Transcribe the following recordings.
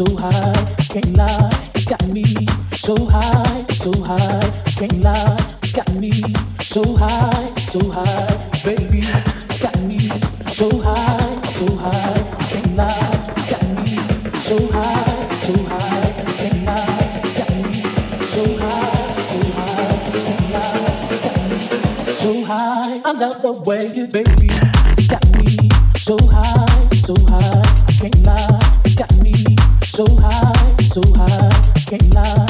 so high, can't lie, got me so high, so high, can't lie, got me so high, so high, baby, got me so high, so high, can't lie, got me so high, so high, can't lie, got me so high, so high, can't lie, got me so high. I love the way you, baby, got me so high, so high so high, so high, can't lie.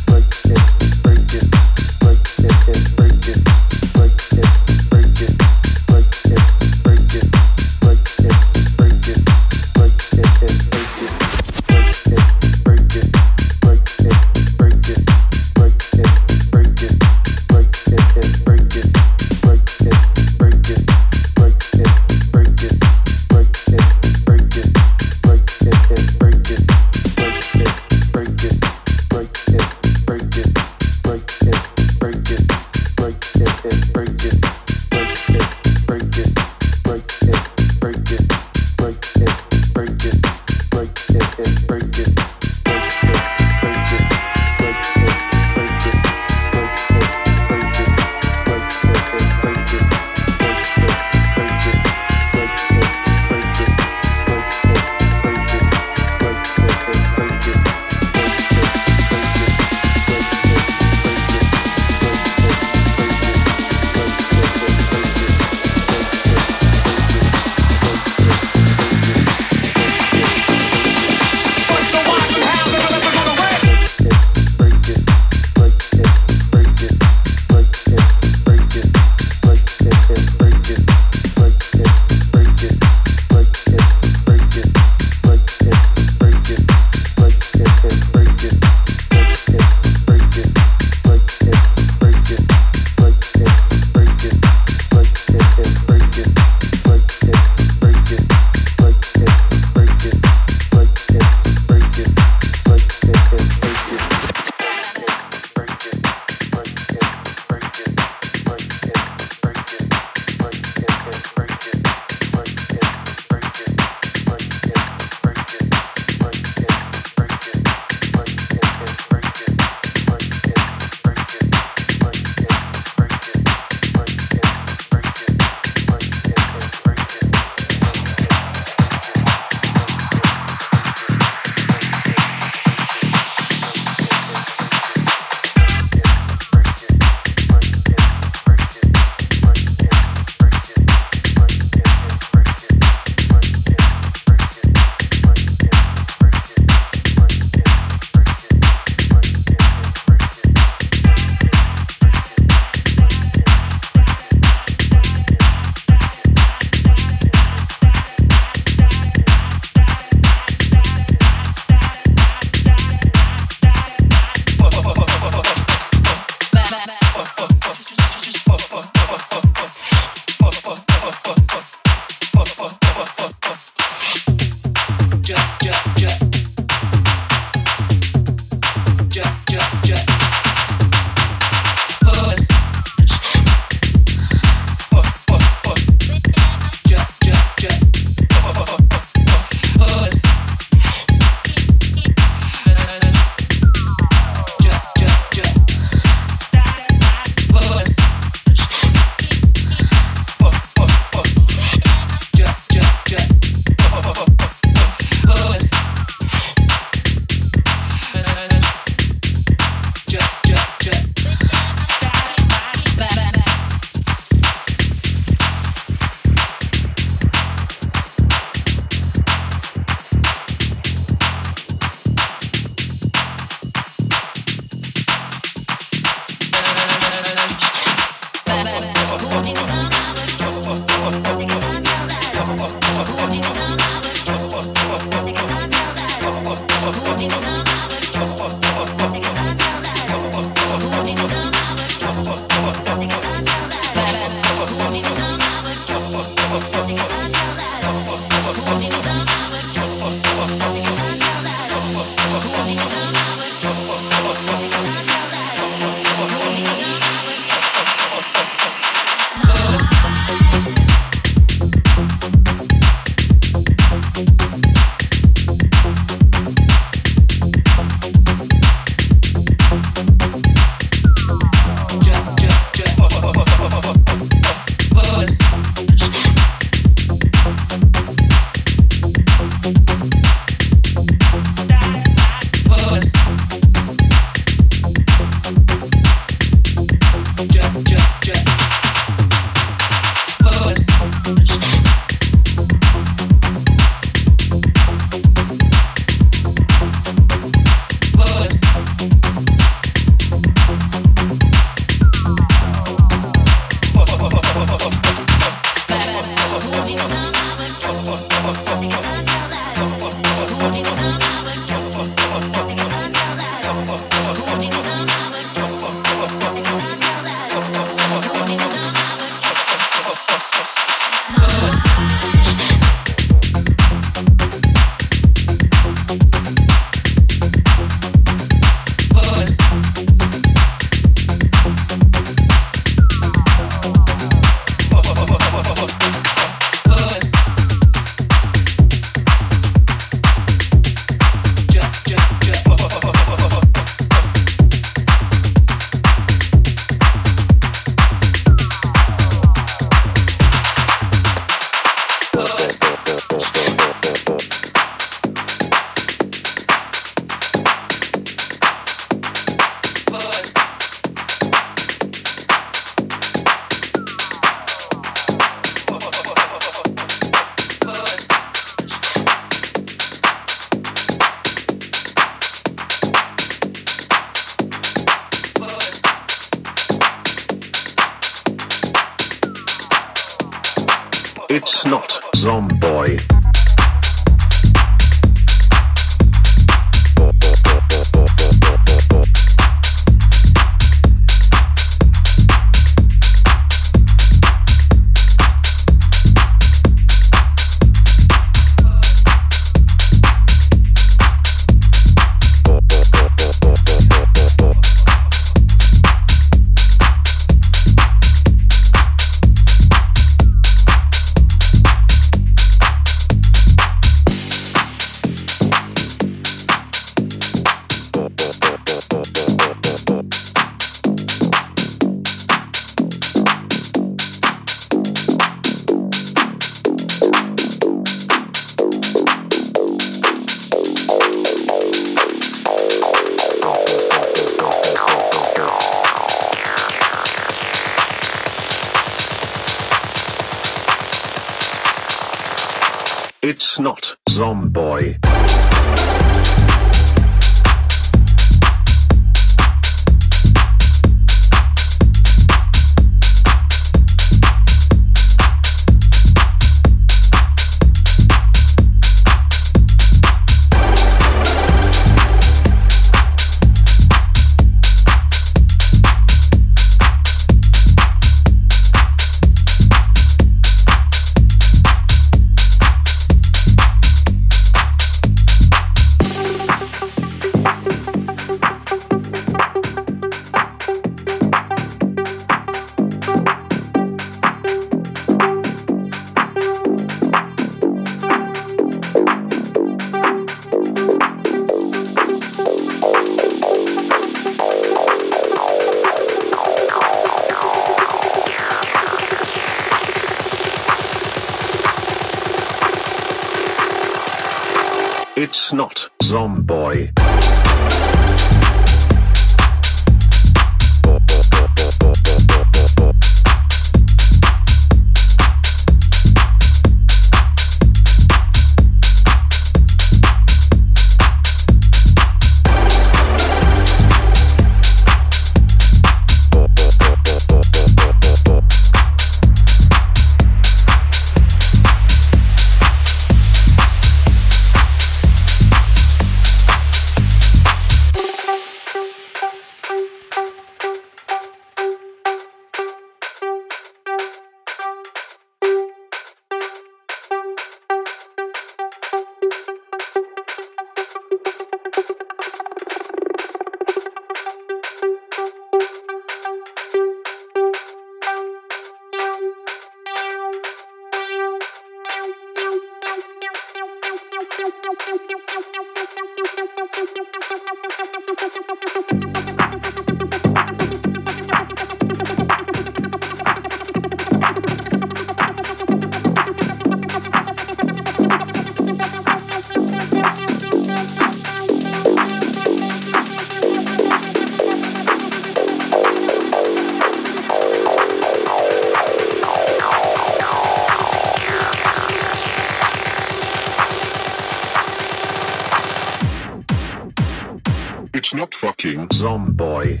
It's not fucking Zomboy.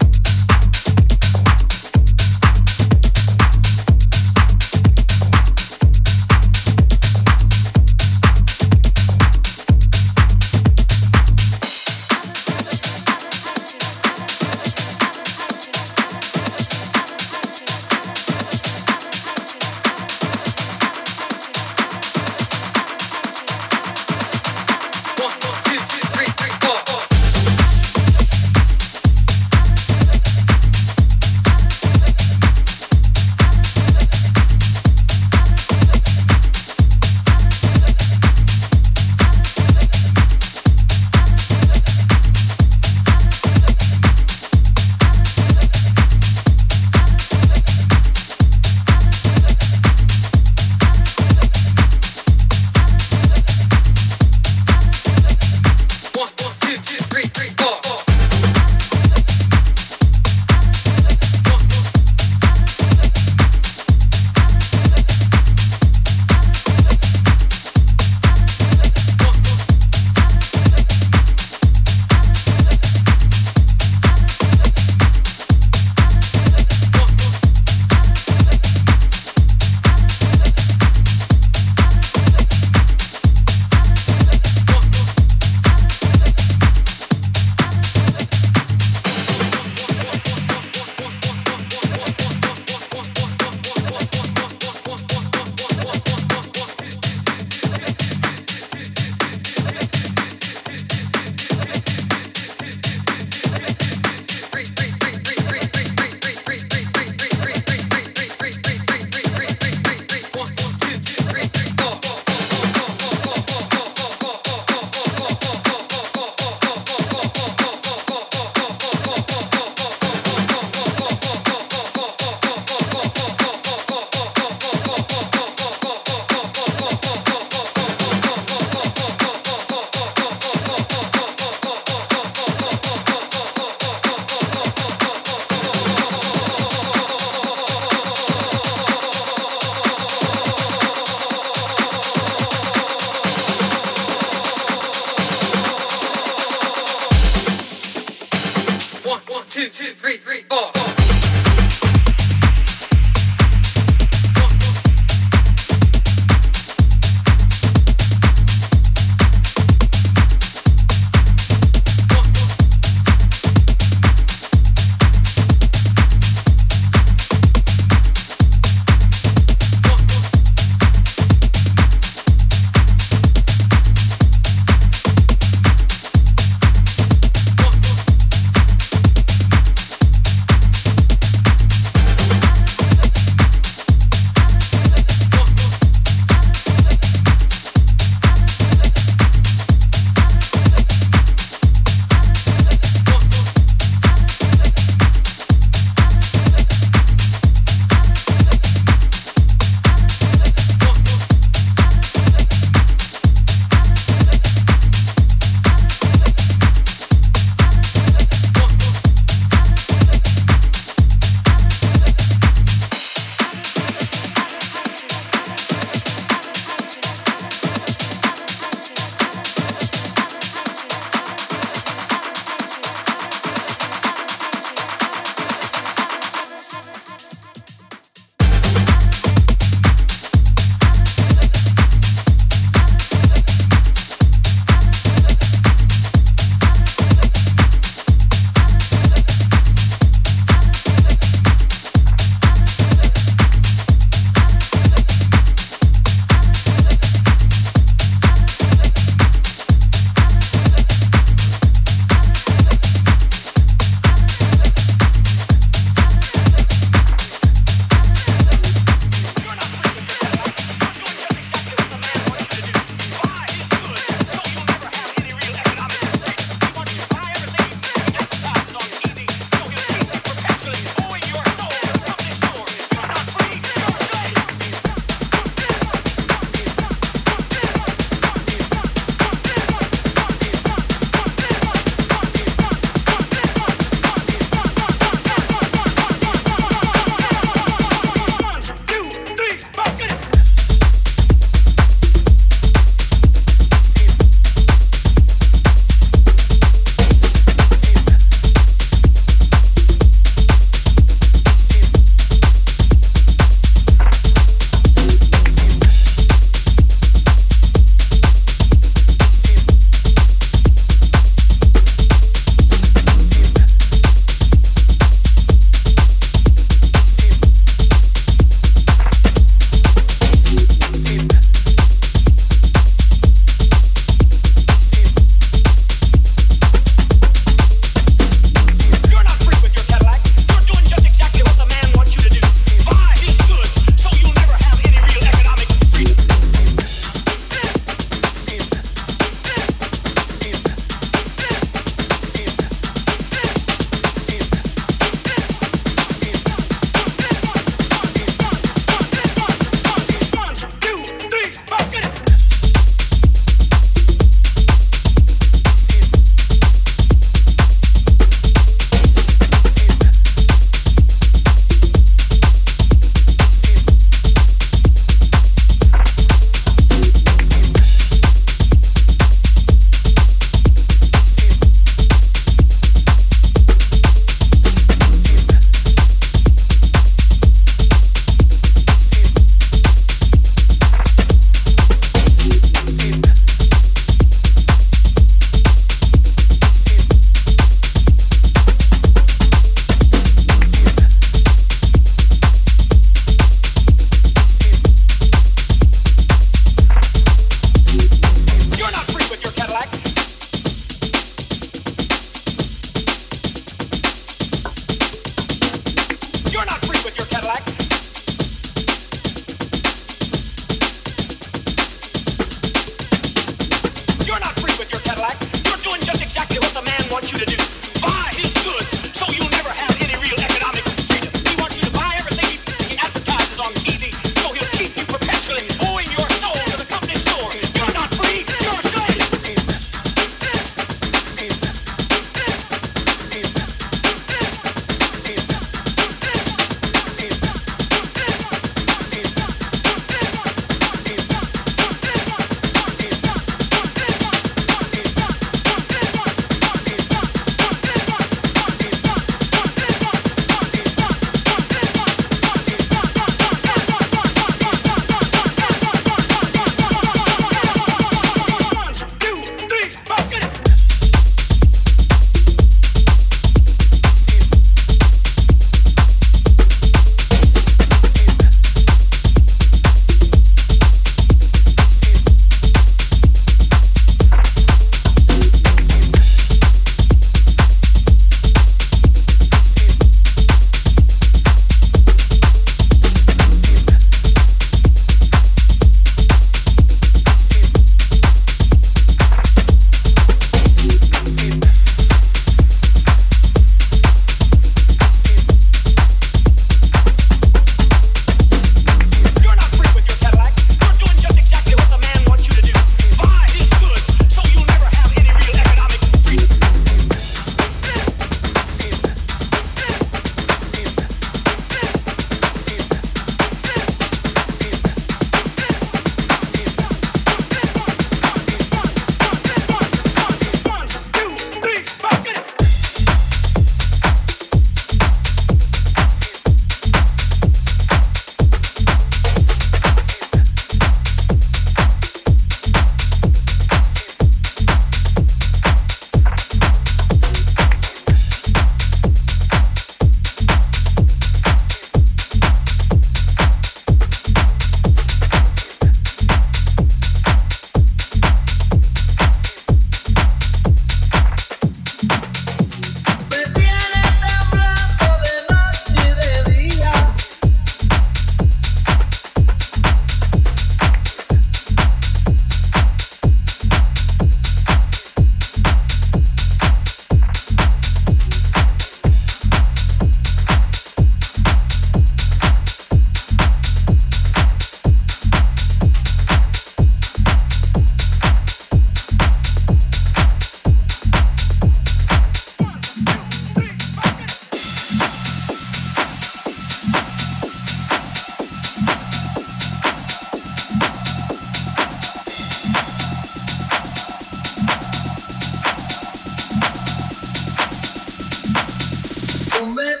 moment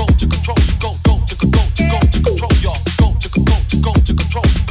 go to control, go, go to control, go to control, y'all, go to control, go to control.